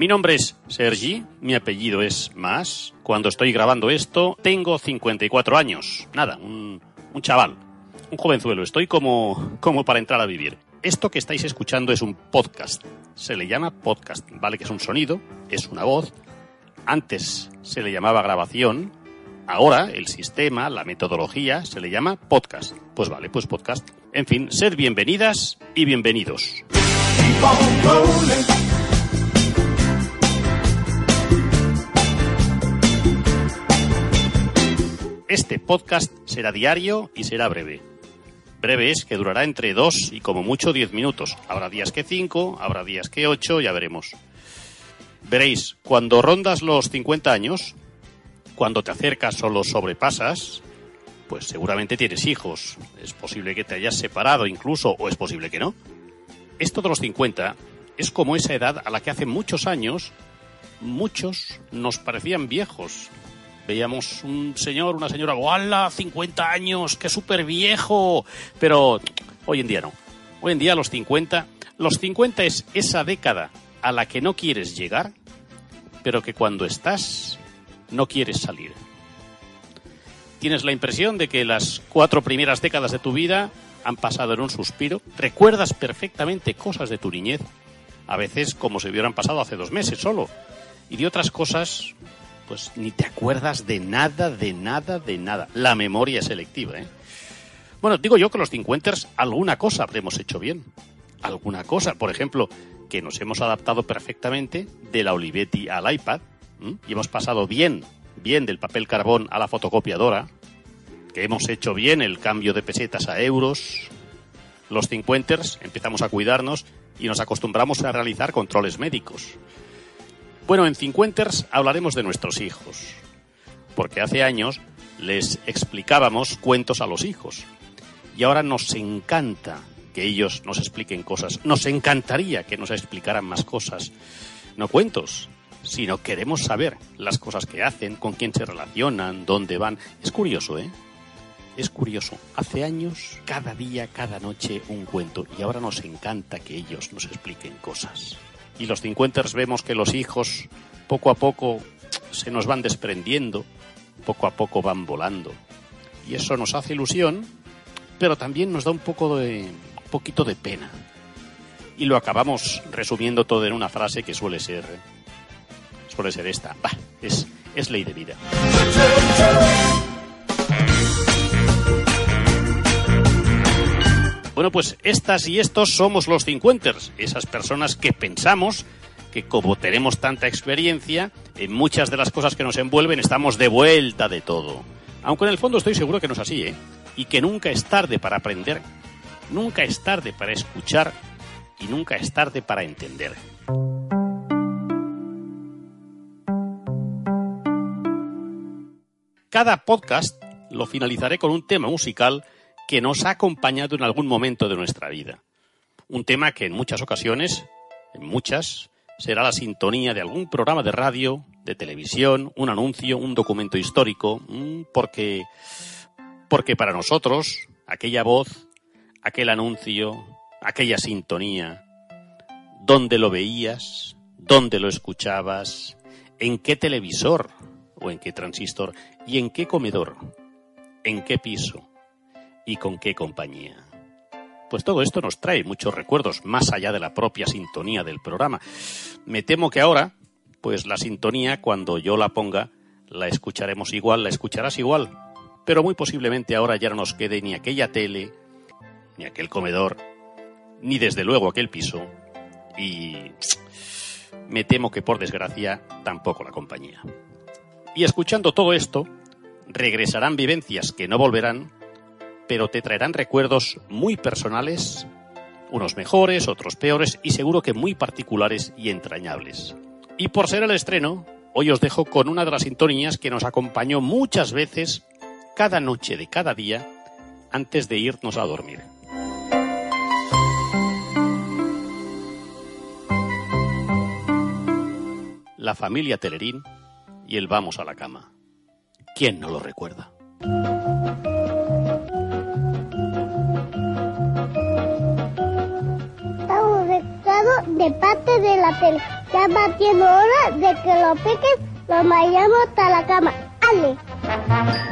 Mi nombre es Sergi, mi apellido es Mas. Cuando estoy grabando esto, tengo 54 años. Nada, un, un chaval, un jovenzuelo. Estoy como, como para entrar a vivir. Esto que estáis escuchando es un podcast. Se le llama podcast, ¿vale? Que es un sonido, es una voz. Antes se le llamaba grabación. Ahora el sistema, la metodología, se le llama podcast. Pues vale, pues podcast. En fin, sed bienvenidas y bienvenidos. Este podcast será diario y será breve. Breve es que durará entre dos y como mucho diez minutos. Habrá días que cinco, habrá días que ocho, ya veremos. Veréis, cuando rondas los 50 años, cuando te acercas o los sobrepasas, pues seguramente tienes hijos. Es posible que te hayas separado incluso, o es posible que no. Esto de los 50 es como esa edad a la que hace muchos años muchos nos parecían viejos, veíamos un señor, una señora, ¡Wala! 50 años, qué súper viejo. Pero hoy en día no. Hoy en día los 50, los 50 es esa década a la que no quieres llegar, pero que cuando estás no quieres salir. Tienes la impresión de que las cuatro primeras décadas de tu vida han pasado en un suspiro, recuerdas perfectamente cosas de tu niñez, a veces como si hubieran pasado hace dos meses solo, y de otras cosas pues ni te acuerdas de nada, de nada, de nada. La memoria es selectiva, ¿eh? Bueno, digo yo que los cincuenters alguna cosa habremos hecho bien. Alguna cosa, por ejemplo, que nos hemos adaptado perfectamente de la Olivetti al iPad y hemos pasado bien, bien del papel carbón a la fotocopiadora, que hemos hecho bien el cambio de pesetas a euros. Los cincuenters empezamos a cuidarnos y nos acostumbramos a realizar controles médicos. Bueno, en Cincuenters hablaremos de nuestros hijos, porque hace años les explicábamos cuentos a los hijos y ahora nos encanta que ellos nos expliquen cosas. Nos encantaría que nos explicaran más cosas, no cuentos, sino queremos saber las cosas que hacen, con quién se relacionan, dónde van. Es curioso, ¿eh? Es curioso. Hace años, cada día, cada noche, un cuento y ahora nos encanta que ellos nos expliquen cosas y los cincuenters vemos que los hijos poco a poco se nos van desprendiendo, poco a poco van volando. Y eso nos hace ilusión, pero también nos da un poco de poquito de pena. Y lo acabamos resumiendo todo en una frase que suele ser suele ser esta, es es ley de vida. Bueno, pues estas y estos somos los cincuenters, esas personas que pensamos que como tenemos tanta experiencia, en muchas de las cosas que nos envuelven estamos de vuelta de todo. Aunque en el fondo estoy seguro que no es así, ¿eh? Y que nunca es tarde para aprender, nunca es tarde para escuchar y nunca es tarde para entender. Cada podcast lo finalizaré con un tema musical que nos ha acompañado en algún momento de nuestra vida. Un tema que en muchas ocasiones, en muchas, será la sintonía de algún programa de radio, de televisión, un anuncio, un documento histórico, mm, porque, porque para nosotros aquella voz, aquel anuncio, aquella sintonía, dónde lo veías, dónde lo escuchabas, en qué televisor o en qué transistor y en qué comedor, en qué piso, y con qué compañía. Pues todo esto nos trae muchos recuerdos, más allá de la propia sintonía del programa. Me temo que ahora, pues la sintonía, cuando yo la ponga, la escucharemos igual, la escucharás igual. Pero muy posiblemente ahora ya no nos quede ni aquella tele, ni aquel comedor, ni desde luego aquel piso. Y me temo que por desgracia tampoco la compañía. Y escuchando todo esto, regresarán vivencias que no volverán pero te traerán recuerdos muy personales, unos mejores, otros peores y seguro que muy particulares y entrañables. Y por ser el estreno, hoy os dejo con una de las sintonías que nos acompañó muchas veces cada noche de cada día antes de irnos a dormir. La familia Telerín y el vamos a la cama. ¿Quién no lo recuerda? De parte de la tele. Ya batiendo hora de que lo piques, lo vayamos hasta la cama. ¡Ale!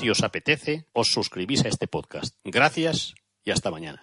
Si os apetece, os suscribís a este podcast. Gracias y hasta mañana.